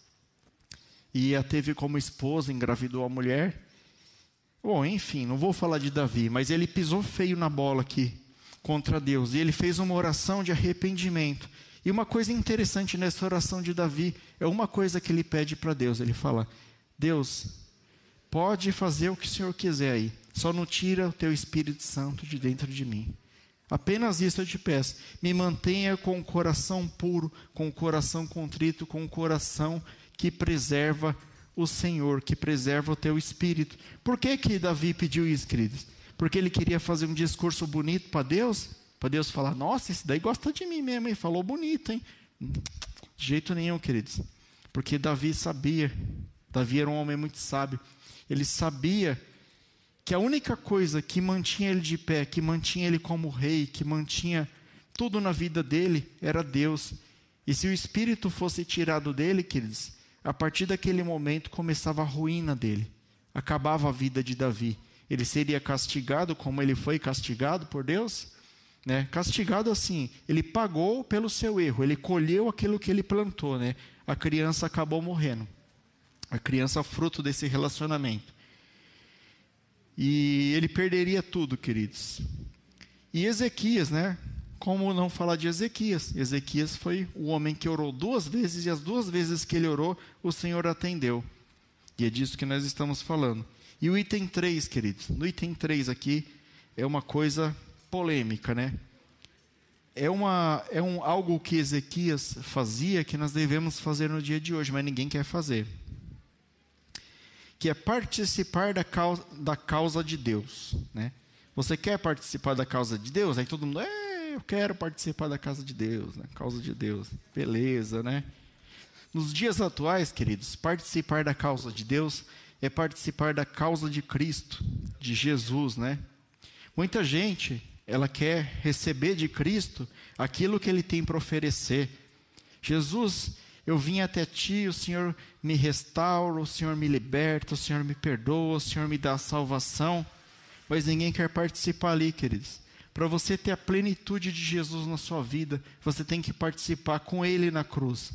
e a teve como esposa, engravidou a mulher, Bom, enfim, não vou falar de Davi, mas ele pisou feio na bola aqui contra Deus. E ele fez uma oração de arrependimento. E uma coisa interessante nessa oração de Davi é uma coisa que ele pede para Deus. Ele fala: Deus, pode fazer o que o Senhor quiser aí, só não tira o teu Espírito Santo de dentro de mim. Apenas isso eu te peço. Me mantenha com o coração puro, com o coração contrito, com o coração que preserva o Senhor que preserva o teu espírito. Por que que Davi pediu isso, queridos? Porque ele queria fazer um discurso bonito para Deus, para Deus falar: "Nossa, esse daí gosta de mim mesmo, hein? Falou bonito, hein?" De jeito nenhum, queridos. Porque Davi sabia, Davi era um homem muito sábio. Ele sabia que a única coisa que mantinha ele de pé, que mantinha ele como rei, que mantinha tudo na vida dele era Deus. E se o espírito fosse tirado dele, queridos, a partir daquele momento começava a ruína dele, acabava a vida de Davi. Ele seria castigado como ele foi castigado por Deus? Né? Castigado assim, ele pagou pelo seu erro, ele colheu aquilo que ele plantou. Né? A criança acabou morrendo. A criança fruto desse relacionamento. E ele perderia tudo, queridos. E Ezequias, né? Como não falar de Ezequias? Ezequias foi o homem que orou duas vezes, e as duas vezes que ele orou, o Senhor atendeu. E é disso que nós estamos falando. E o item 3, queridos, no item 3 aqui, é uma coisa polêmica, né? É, uma, é um, algo que Ezequias fazia que nós devemos fazer no dia de hoje, mas ninguém quer fazer. Que é participar da causa, da causa de Deus, né? Você quer participar da causa de Deus? Aí todo mundo, é, eu quero participar da causa de Deus, né? Causa de Deus, beleza, né? Nos dias atuais, queridos, participar da causa de Deus é participar da causa de Cristo, de Jesus, né? Muita gente, ela quer receber de Cristo aquilo que ele tem para oferecer. Jesus, eu vim até ti, o Senhor me restaura, o Senhor me liberta, o Senhor me perdoa, o Senhor me dá salvação mas ninguém quer participar ali, queridos. Para você ter a plenitude de Jesus na sua vida, você tem que participar com Ele na cruz.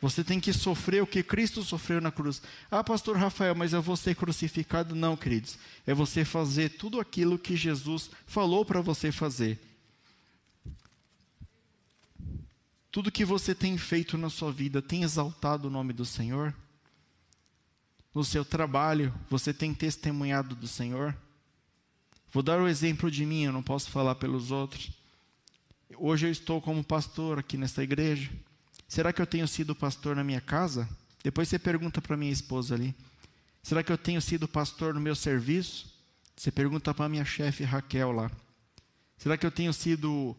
Você tem que sofrer o que Cristo sofreu na cruz. Ah, pastor Rafael, mas eu vou ser crucificado? Não, queridos. É você fazer tudo aquilo que Jesus falou para você fazer. Tudo que você tem feito na sua vida tem exaltado o nome do Senhor? No seu trabalho, você tem testemunhado do Senhor? Vou dar o exemplo de mim, eu não posso falar pelos outros. Hoje eu estou como pastor aqui nesta igreja. Será que eu tenho sido pastor na minha casa? Depois você pergunta para minha esposa ali. Será que eu tenho sido pastor no meu serviço? Você pergunta para minha chefe Raquel lá. Será que eu tenho sido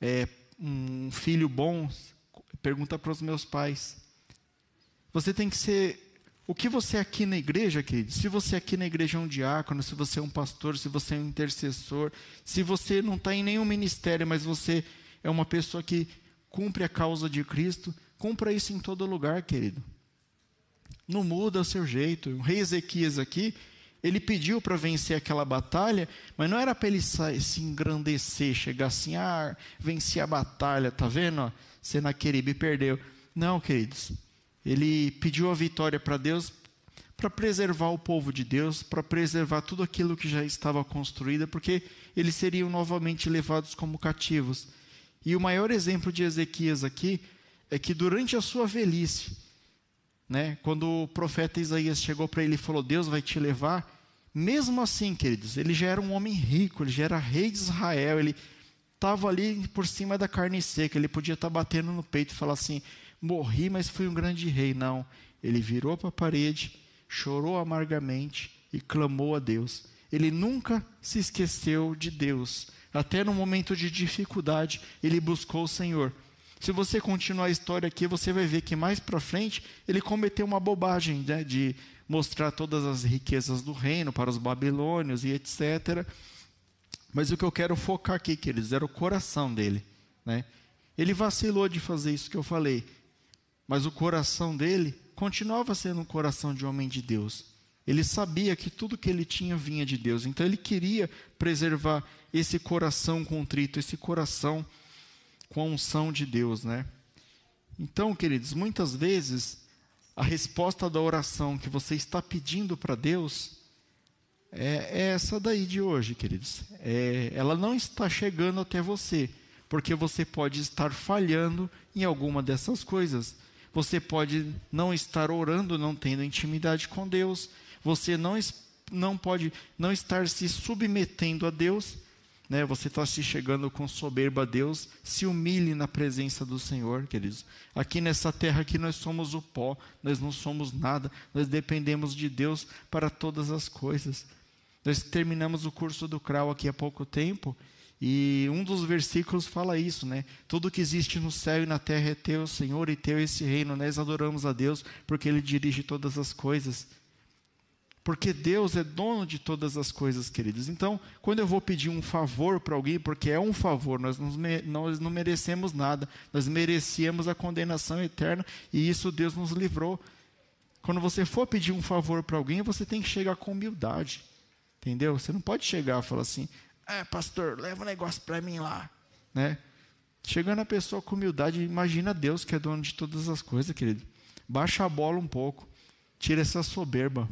é, um filho bom? Pergunta para os meus pais. Você tem que ser o que você é aqui na igreja, querido, se você é aqui na igreja é um diácono, se você é um pastor, se você é um intercessor, se você não está em nenhum ministério, mas você é uma pessoa que cumpre a causa de Cristo, cumpra isso em todo lugar, querido. Não muda o seu jeito. O rei Ezequias aqui, ele pediu para vencer aquela batalha, mas não era para ele se engrandecer, chegar assim, ah, venci a batalha, tá vendo? Senaqueribe perdeu. Não, queridos. Ele pediu a vitória para Deus para preservar o povo de Deus, para preservar tudo aquilo que já estava construído, porque eles seriam novamente levados como cativos. E o maior exemplo de Ezequias aqui é que durante a sua velhice, né, quando o profeta Isaías chegou para ele e falou: Deus vai te levar, mesmo assim, queridos, ele já era um homem rico, ele já era rei de Israel, ele estava ali por cima da carne seca, ele podia estar tá batendo no peito e falar assim: morri, mas fui um grande rei. Não. Ele virou para a parede, chorou amargamente e clamou a Deus. Ele nunca se esqueceu de Deus. Até no momento de dificuldade, ele buscou o Senhor. Se você continuar a história aqui, você vai ver que mais para frente ele cometeu uma bobagem né, de mostrar todas as riquezas do reino para os babilônios e etc. Mas o que eu quero focar aqui, queridos, era o coração dele. Né? Ele vacilou de fazer isso que eu falei. Mas o coração dele continuava sendo um coração de homem de Deus. Ele sabia que tudo que ele tinha vinha de Deus, então ele queria preservar esse coração contrito, esse coração com a unção de Deus, né? Então, queridos, muitas vezes a resposta da oração que você está pedindo para Deus é, é, essa daí de hoje, queridos. É, ela não está chegando até você, porque você pode estar falhando em alguma dessas coisas. Você pode não estar orando, não tendo intimidade com Deus. Você não, não pode não estar se submetendo a Deus. Né? Você está se chegando com soberba a Deus. Se humilhe na presença do Senhor, queridos. Aqui nessa terra aqui nós somos o pó, nós não somos nada. Nós dependemos de Deus para todas as coisas. Nós terminamos o curso do CRAU aqui há pouco tempo e um dos versículos fala isso, né? Tudo que existe no céu e na terra é teu, Senhor, e teu esse reino. Nós adoramos a Deus porque Ele dirige todas as coisas. Porque Deus é dono de todas as coisas, queridos. Então, quando eu vou pedir um favor para alguém, porque é um favor, nós, nós não merecemos nada, nós merecíamos a condenação eterna e isso Deus nos livrou. Quando você for pedir um favor para alguém, você tem que chegar com humildade. Entendeu? Você não pode chegar e falar assim: é, pastor, leva um negócio para mim lá. Né? Chegando a pessoa com humildade, imagina Deus que é dono de todas as coisas, querido. Baixa a bola um pouco. Tira essa soberba.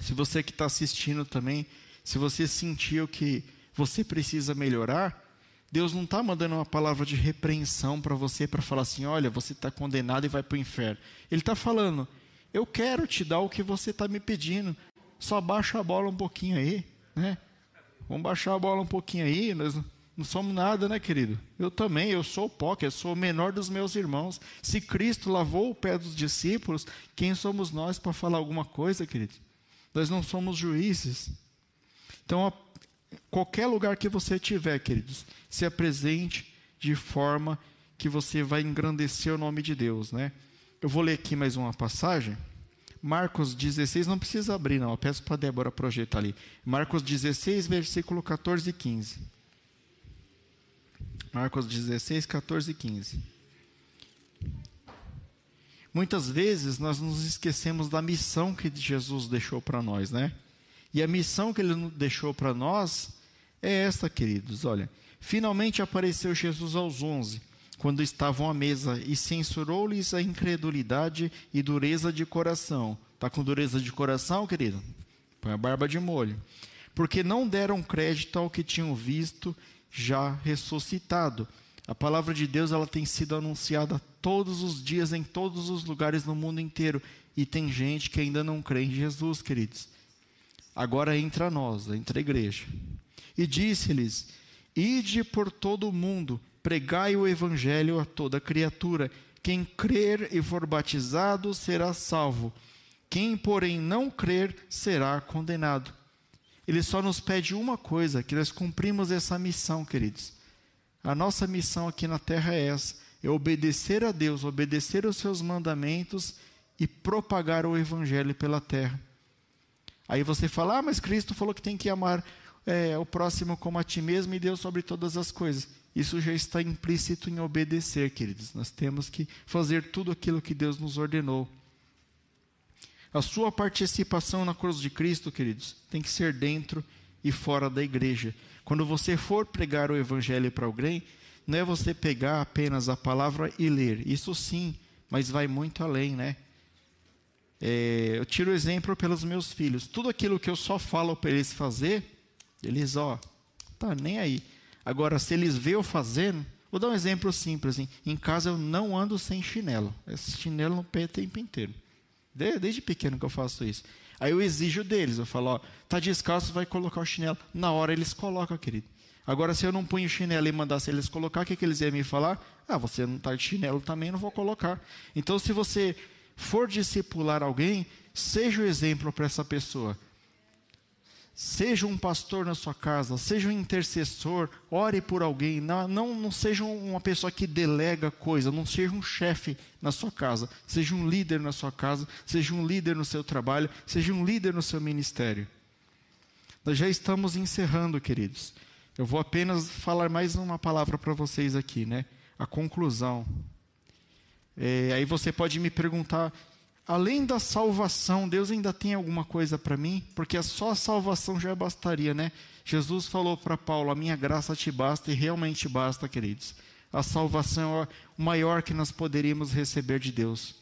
Se você que está assistindo também, se você sentiu que você precisa melhorar, Deus não está mandando uma palavra de repreensão para você para falar assim: olha, você está condenado e vai para o inferno. Ele está falando: eu quero te dar o que você está me pedindo, só baixa a bola um pouquinho aí, né? Vamos baixar a bola um pouquinho aí, nós não somos nada, né, querido? Eu também, eu sou o pó, eu sou o menor dos meus irmãos. Se Cristo lavou o pé dos discípulos, quem somos nós para falar alguma coisa, querido? Nós não somos juízes. Então, qualquer lugar que você estiver, queridos, se apresente de forma que você vai engrandecer o nome de Deus, né? Eu vou ler aqui mais uma passagem. Marcos 16, não precisa abrir, não. Eu peço para a Débora projetar ali. Marcos 16, versículo 14 e 15. Marcos 16, 14 e 15. Muitas vezes nós nos esquecemos da missão que Jesus deixou para nós, né? E a missão que ele deixou para nós é esta, queridos. Olha, finalmente apareceu Jesus aos onze, quando estavam à mesa, e censurou-lhes a incredulidade e dureza de coração. Está com dureza de coração, querido? Põe a barba de molho. Porque não deram crédito ao que tinham visto já ressuscitado. A palavra de Deus ela tem sido anunciada todos os dias em todos os lugares no mundo inteiro e tem gente que ainda não crê em Jesus, queridos agora entra nós, entra a igreja. E disse-lhes: Ide por todo o mundo, pregai o evangelho a toda criatura. Quem crer e for batizado será salvo. Quem, porém, não crer será condenado. Ele só nos pede uma coisa: que nós cumprimos essa missão, queridos. A nossa missão aqui na terra é essa: é obedecer a Deus, obedecer os seus mandamentos e propagar o evangelho pela terra. Aí você fala, ah, mas Cristo falou que tem que amar é, o próximo como a ti mesmo e Deus sobre todas as coisas. Isso já está implícito em obedecer, queridos. Nós temos que fazer tudo aquilo que Deus nos ordenou. A sua participação na cruz de Cristo, queridos, tem que ser dentro e fora da igreja. Quando você for pregar o evangelho para alguém, não é você pegar apenas a palavra e ler. Isso sim, mas vai muito além, né? É, eu tiro exemplo pelos meus filhos. Tudo aquilo que eu só falo para eles fazer, eles, ó, tá nem aí. Agora, se eles veem eu fazendo, vou dar um exemplo simples. Assim, em casa eu não ando sem chinelo. Esse chinelo no pé o tempo inteiro. Desde pequeno que eu faço isso. Aí eu exijo deles, eu falo, ó, tá descalço, vai colocar o chinelo. Na hora eles colocam, querido. Agora, se eu não punho chinelo e mandasse eles colocar, o que, que eles iam me falar? Ah, você não está de chinelo também, não vou colocar. Então, se você for discipular alguém, seja o exemplo para essa pessoa. Seja um pastor na sua casa, seja um intercessor, ore por alguém. Não, não, não seja uma pessoa que delega coisa, não seja um chefe na sua casa. Seja um líder na sua casa, seja um líder no seu trabalho, seja um líder no seu ministério. Nós já estamos encerrando, queridos. Eu vou apenas falar mais uma palavra para vocês aqui, né? A conclusão. É, aí você pode me perguntar, além da salvação, Deus ainda tem alguma coisa para mim? Porque só a salvação já bastaria, né? Jesus falou para Paulo: A minha graça te basta e realmente basta, queridos. A salvação é o maior que nós poderíamos receber de Deus.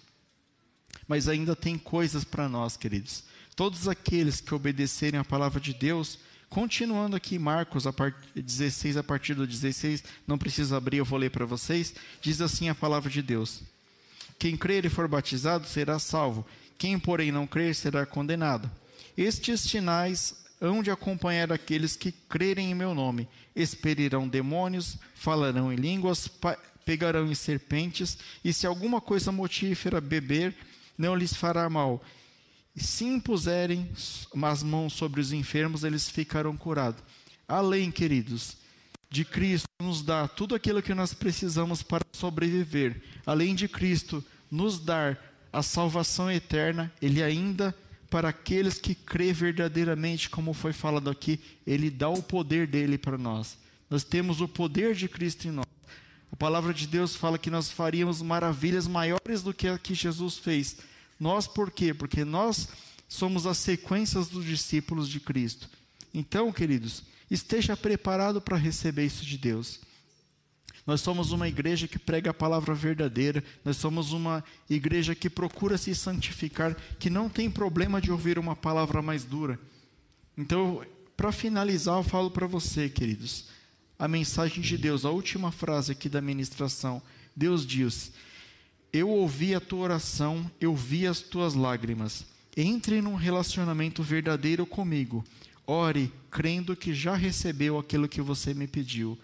Mas ainda tem coisas para nós, queridos. Todos aqueles que obedecerem a palavra de Deus, continuando aqui Marcos a part... 16, a partir do 16, não precisa abrir, eu vou ler para vocês, diz assim a palavra de Deus. Quem crer e for batizado será salvo, quem, porém, não crer será condenado. Estes sinais hão de acompanhar aqueles que crerem em meu nome: experirão demônios, falarão em línguas, pegarão em serpentes, e se alguma coisa mortífera beber, não lhes fará mal. E se impuserem as mãos sobre os enfermos, eles ficarão curados. Além, queridos, de Cristo nos dá tudo aquilo que nós precisamos para sobreviver. Além de Cristo nos dar a salvação eterna, Ele ainda, para aqueles que crê verdadeiramente, como foi falado aqui, Ele dá o poder dele para nós. Nós temos o poder de Cristo em nós. A palavra de Deus fala que nós faríamos maravilhas maiores do que a que Jesus fez. Nós por quê? Porque nós somos as sequências dos discípulos de Cristo. Então, queridos, esteja preparado para receber isso de Deus. Nós somos uma igreja que prega a palavra verdadeira, nós somos uma igreja que procura se santificar, que não tem problema de ouvir uma palavra mais dura. Então, para finalizar, eu falo para você, queridos, a mensagem de Deus, a última frase aqui da ministração. Deus diz: Eu ouvi a tua oração, eu vi as tuas lágrimas. Entre num relacionamento verdadeiro comigo. Ore crendo que já recebeu aquilo que você me pediu.